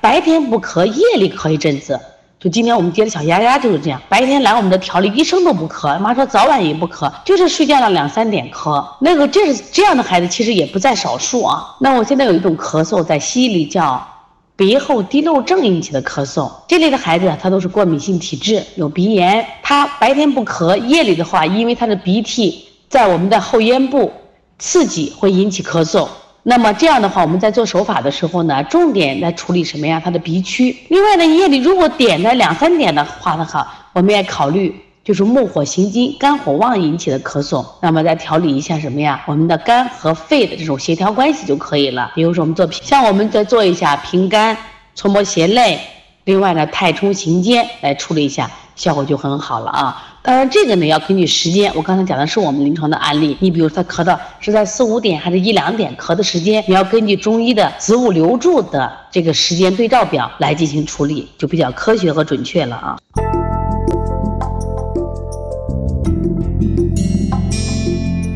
白天不咳，夜里咳一阵子。就今天我们接的小丫丫就是这样，白天来我们的调理一声都不咳，妈说早晚也不咳，就是睡觉了两三点咳。那个这是这样的孩子其实也不在少数啊。那我现在有一种咳嗽，在西医里叫鼻后滴漏症引起的咳嗽，这类的孩子他都是过敏性体质，有鼻炎，他白天不咳，夜里的话，因为他的鼻涕在我们的后咽部刺激会引起咳嗽。那么这样的话，我们在做手法的时候呢，重点来处理什么呀？他的鼻区。另外呢，夜里如果点在两三点的话的话，我们也考虑就是木火行金、肝火旺引起的咳嗽。那么再调理一下什么呀？我们的肝和肺的这种协调关系就可以了。比如说我们做像我们再做一下平肝、搓摩胁肋，另外呢太冲行间来处理一下，效果就很好了啊。当然，这个呢要根据时间。我刚才讲的是我们临床的案例。你比如他咳的是在四五点还是一两点咳的时间，你要根据中医的子物流注的这个时间对照表来进行处理，就比较科学和准确了啊。